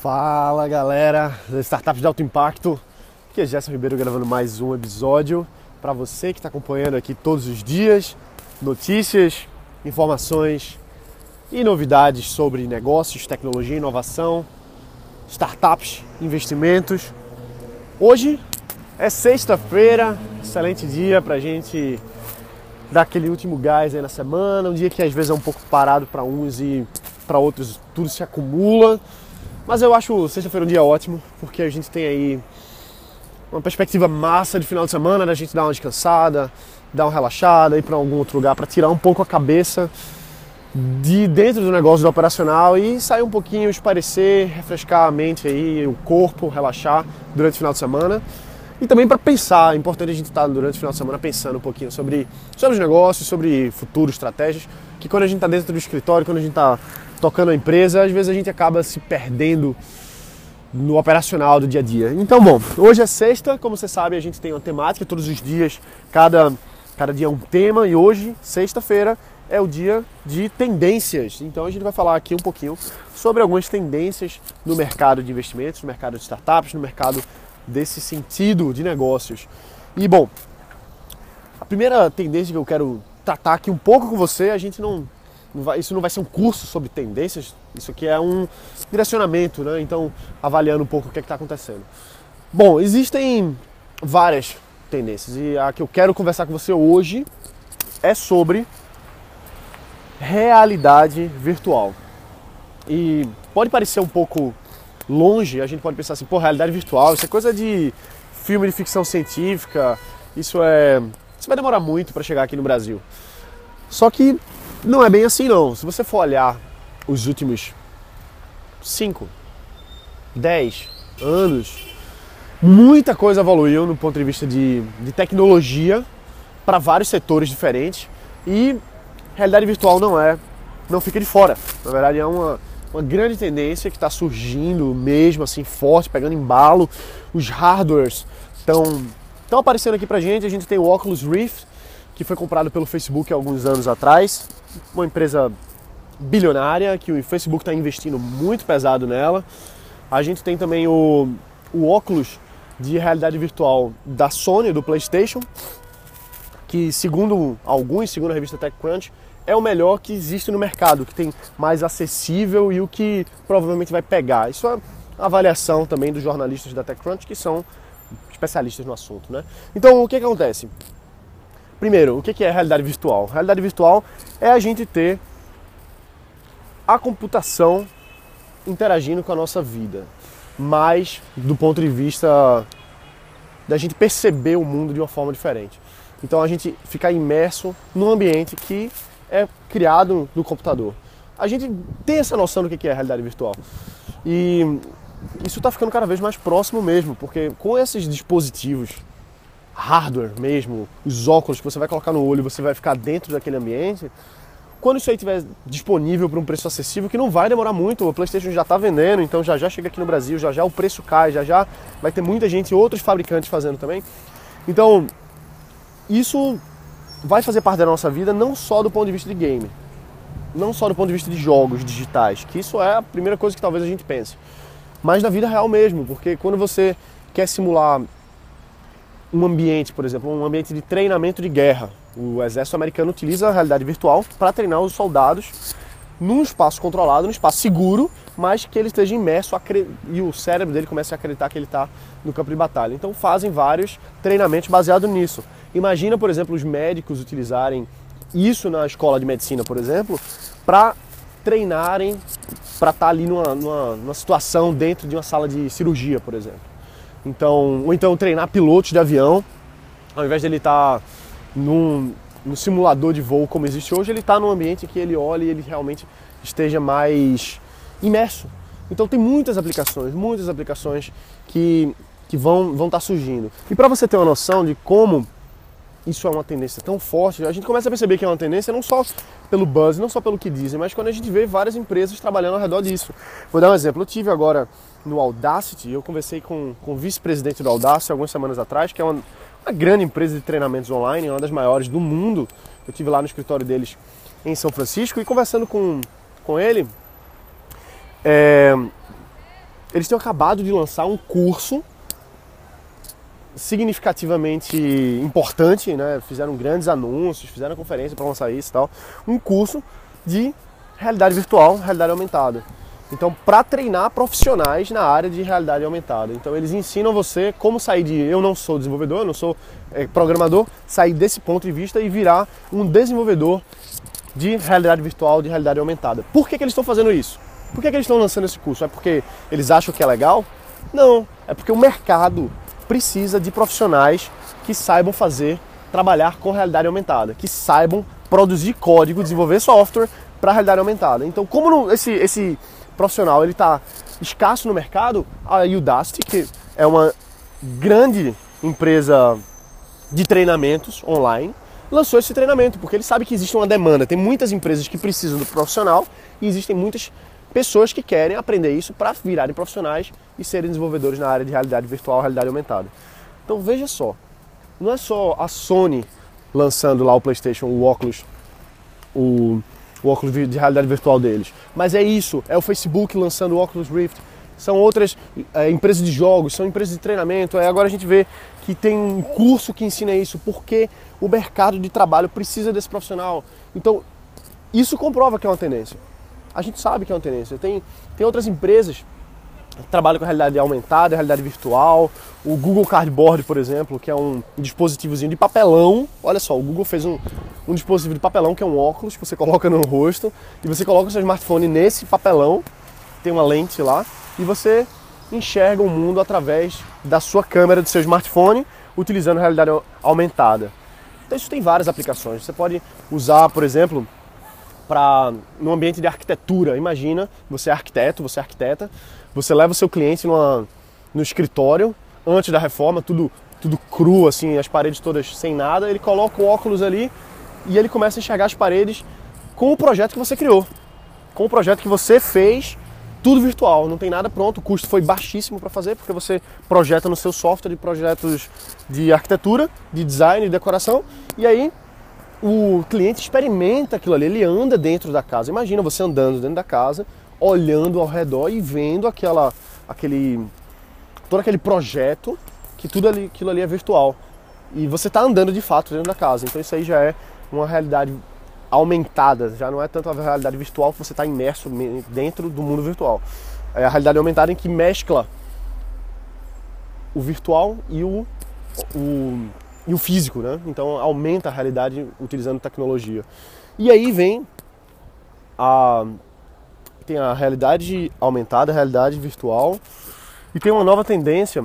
Fala galera das startups de alto impacto, aqui é Gerson Ribeiro gravando mais um episódio para você que está acompanhando aqui todos os dias notícias, informações e novidades sobre negócios, tecnologia, inovação, startups, investimentos. Hoje é sexta-feira, excelente dia para a gente dar aquele último gás aí na semana, um dia que às vezes é um pouco parado para uns e para outros tudo se acumula. Mas eu acho sexta-feira um dia ótimo, porque a gente tem aí uma perspectiva massa de final de semana, da gente dar uma descansada, dar uma relaxada, ir para algum outro lugar para tirar um pouco a cabeça de dentro do negócio do operacional e sair um pouquinho, esparecer, refrescar a mente aí, o corpo, relaxar durante o final de semana. E também para pensar, é importante a gente estar durante o final de semana pensando um pouquinho sobre, sobre os negócios, sobre futuro, estratégias, que quando a gente está dentro do escritório, quando a gente está tocando a empresa, às vezes a gente acaba se perdendo no operacional do dia a dia. Então, bom, hoje é sexta, como você sabe, a gente tem uma temática todos os dias, cada, cada dia é um tema, e hoje, sexta-feira, é o dia de tendências. Então a gente vai falar aqui um pouquinho sobre algumas tendências no mercado de investimentos, no mercado de startups, no mercado desse sentido de negócios. E bom, a primeira tendência que eu quero tratar aqui um pouco com você, a gente não isso não vai ser um curso sobre tendências, isso aqui é um direcionamento, né? Então, avaliando um pouco o que é está acontecendo. Bom, existem várias tendências e a que eu quero conversar com você hoje é sobre realidade virtual. E pode parecer um pouco longe, a gente pode pensar assim, pô, realidade virtual, isso é coisa de filme de ficção científica, isso é. Isso vai demorar muito para chegar aqui no Brasil. Só que não é bem assim não. Se você for olhar os últimos 5, 10 anos, muita coisa evoluiu no ponto de vista de, de tecnologia para vários setores diferentes e realidade virtual não é, não fica de fora. Na verdade é uma, uma grande tendência que está surgindo mesmo assim forte, pegando embalo. Os hardwares estão aparecendo aqui pra gente. A gente tem o Oculus Rift, que foi comprado pelo Facebook há alguns anos atrás uma empresa bilionária que o Facebook está investindo muito pesado nela. A gente tem também o, o óculos de realidade virtual da Sony, do PlayStation, que segundo alguns, segundo a revista TechCrunch, é o melhor que existe no mercado, que tem mais acessível e o que provavelmente vai pegar. Isso é avaliação também dos jornalistas da TechCrunch, que são especialistas no assunto. Né? Então, o que, que acontece? Primeiro, o que é realidade virtual? Realidade virtual é a gente ter a computação interagindo com a nossa vida, mas do ponto de vista da gente perceber o mundo de uma forma diferente. Então a gente ficar imerso num ambiente que é criado no computador. A gente tem essa noção do que é realidade virtual. E isso está ficando cada vez mais próximo mesmo, porque com esses dispositivos hardware mesmo, os óculos que você vai colocar no olho, você vai ficar dentro daquele ambiente. Quando isso aí estiver disponível por um preço acessível, que não vai demorar muito, o PlayStation já está vendendo, então já já chega aqui no Brasil, já já o preço cai, já já vai ter muita gente, outros fabricantes fazendo também. Então, isso vai fazer parte da nossa vida não só do ponto de vista de game, não só do ponto de vista de jogos digitais, que isso é a primeira coisa que talvez a gente pense, mas da vida real mesmo, porque quando você quer simular um ambiente, por exemplo, um ambiente de treinamento de guerra. O exército americano utiliza a realidade virtual para treinar os soldados num espaço controlado, num espaço seguro, mas que ele esteja imerso e o cérebro dele comece a acreditar que ele está no campo de batalha. Então fazem vários treinamentos baseados nisso. Imagina, por exemplo, os médicos utilizarem isso na escola de medicina, por exemplo, para treinarem para estar tá ali numa, numa, numa situação dentro de uma sala de cirurgia, por exemplo. Então, ou então treinar pilotos de avião, ao invés de ele estar tá num, simulador de voo como existe hoje, ele está num ambiente que ele olha e ele realmente esteja mais imerso. Então tem muitas aplicações, muitas aplicações que, que vão vão estar tá surgindo. E para você ter uma noção de como isso é uma tendência tão forte, a gente começa a perceber que é uma tendência não só pelo buzz, não só pelo que dizem, mas quando a gente vê várias empresas trabalhando ao redor disso. Vou dar um exemplo. Eu tive agora no Audacity, eu conversei com, com o vice-presidente do Audacity algumas semanas atrás, que é uma, uma grande empresa de treinamentos online, uma das maiores do mundo. Eu tive lá no escritório deles em São Francisco e conversando com, com ele, é, eles têm acabado de lançar um curso significativamente importante, né? Fizeram grandes anúncios, fizeram conferência para lançar isso e tal. Um curso de realidade virtual, realidade aumentada. Então, para treinar profissionais na área de realidade aumentada. Então, eles ensinam você como sair de eu não sou desenvolvedor, eu não sou é, programador, sair desse ponto de vista e virar um desenvolvedor de realidade virtual, de realidade aumentada. Por que, que eles estão fazendo isso? Por que, que eles estão lançando esse curso? É porque eles acham que é legal? Não, é porque o mercado precisa de profissionais que saibam fazer, trabalhar com realidade aumentada, que saibam produzir código, desenvolver software para realidade aumentada. Então, como não, esse, esse profissional ele está escasso no mercado, a Udacity, que é uma grande empresa de treinamentos online, lançou esse treinamento, porque ele sabe que existe uma demanda. Tem muitas empresas que precisam do profissional e existem muitas pessoas que querem aprender isso para virarem profissionais e serem desenvolvedores na área de realidade virtual, realidade aumentada. Então veja só, não é só a Sony lançando lá o PlayStation, o óculos, o o óculos de realidade virtual deles. Mas é isso, é o Facebook lançando o Oculus Rift, são outras é, empresas de jogos, são empresas de treinamento. Aí agora a gente vê que tem um curso que ensina isso, porque o mercado de trabalho precisa desse profissional. Então, isso comprova que é uma tendência. A gente sabe que é uma tendência. Tem, tem outras empresas trabalha com realidade aumentada, realidade virtual. O Google Cardboard, por exemplo, que é um dispositivozinho de papelão. Olha só, o Google fez um, um dispositivo de papelão que é um óculos que você coloca no rosto e você coloca o seu smartphone nesse papelão, tem uma lente lá, e você enxerga o mundo através da sua câmera do seu smartphone utilizando realidade aumentada. Então isso tem várias aplicações. Você pode usar, por exemplo, para no ambiente de arquitetura. Imagina, você é arquiteto, você é arquiteta, você leva o seu cliente numa, no escritório, antes da reforma, tudo, tudo cru, assim, as paredes todas sem nada, ele coloca o óculos ali e ele começa a enxergar as paredes com o projeto que você criou, com o projeto que você fez, tudo virtual, não tem nada pronto, o custo foi baixíssimo para fazer, porque você projeta no seu software de projetos de arquitetura, de design, de decoração, e aí o cliente experimenta aquilo ali, ele anda dentro da casa. Imagina você andando dentro da casa, olhando ao redor e vendo aquela, aquele, todo aquele projeto que tudo ali, aquilo ali é virtual. E você está andando de fato dentro da casa. Então isso aí já é uma realidade aumentada, já não é tanto a realidade virtual que você está imerso dentro do mundo virtual. É a realidade aumentada em que mescla o virtual e o, o, e o físico, né? Então aumenta a realidade utilizando tecnologia. E aí vem a tem a realidade aumentada, a realidade virtual, e tem uma nova tendência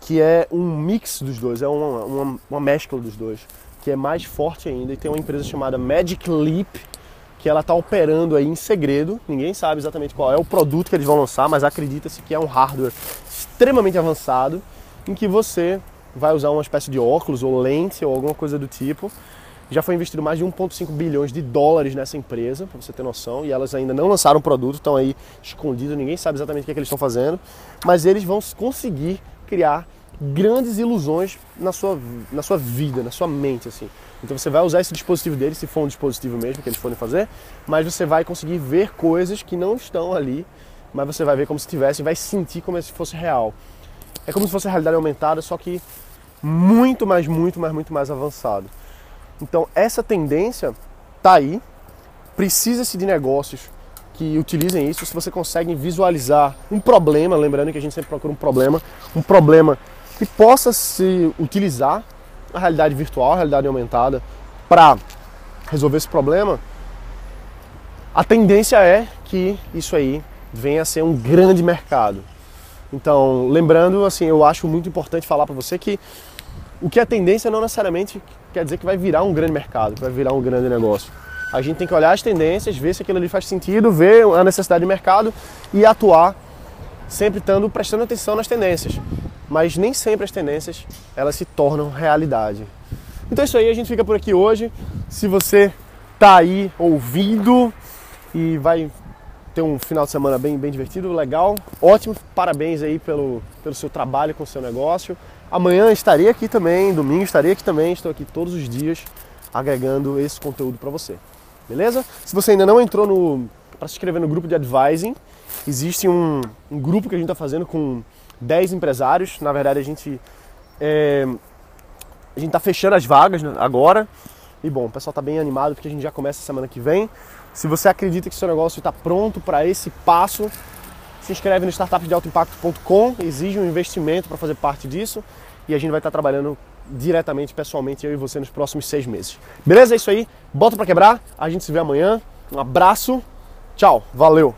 que é um mix dos dois, é uma, uma, uma mescla dos dois, que é mais forte ainda. E tem uma empresa chamada Magic Leap, que ela está operando aí em segredo, ninguém sabe exatamente qual é o produto que eles vão lançar, mas acredita-se que é um hardware extremamente avançado, em que você vai usar uma espécie de óculos ou lente ou alguma coisa do tipo, já foi investido mais de 1,5 bilhões de dólares nessa empresa, para você ter noção, e elas ainda não lançaram o produto, estão aí escondidos, ninguém sabe exatamente o que, é que eles estão fazendo, mas eles vão conseguir criar grandes ilusões na sua, na sua vida, na sua mente, assim. Então você vai usar esse dispositivo deles, se for um dispositivo mesmo que eles forem fazer, mas você vai conseguir ver coisas que não estão ali, mas você vai ver como se tivesse, vai sentir como se fosse real. É como se fosse realidade aumentada, só que muito mais, muito mais, muito mais avançado. Então essa tendência está aí, precisa-se de negócios que utilizem isso, se você consegue visualizar um problema, lembrando que a gente sempre procura um problema, um problema que possa se utilizar a realidade virtual, a realidade aumentada, para resolver esse problema, a tendência é que isso aí venha a ser um grande mercado. Então, lembrando, assim, eu acho muito importante falar para você que o que é tendência não necessariamente quer dizer que vai virar um grande mercado, que vai virar um grande negócio. A gente tem que olhar as tendências, ver se aquilo ali faz sentido, ver a necessidade de mercado e atuar sempre estando prestando atenção nas tendências. Mas nem sempre as tendências elas se tornam realidade. Então é isso aí, a gente fica por aqui hoje. Se você tá aí ouvindo e vai ter um final de semana bem, bem divertido, legal, ótimo, parabéns aí pelo, pelo seu trabalho com o seu negócio. Amanhã estarei aqui também, domingo estarei aqui também, estou aqui todos os dias agregando esse conteúdo para você. Beleza? Se você ainda não entrou no para se inscrever no grupo de advising. Existe um, um grupo que a gente está fazendo com 10 empresários. Na verdade, a gente é, a gente está fechando as vagas né, agora. E bom, o pessoal está bem animado porque a gente já começa semana que vem. Se você acredita que seu negócio está pronto para esse passo, se inscreve no startupdealtoimpacto.com, exige um investimento para fazer parte disso e a gente vai estar tá trabalhando diretamente, pessoalmente, eu e você nos próximos seis meses. Beleza? É isso aí. Bota para quebrar. A gente se vê amanhã. Um abraço. Tchau. Valeu.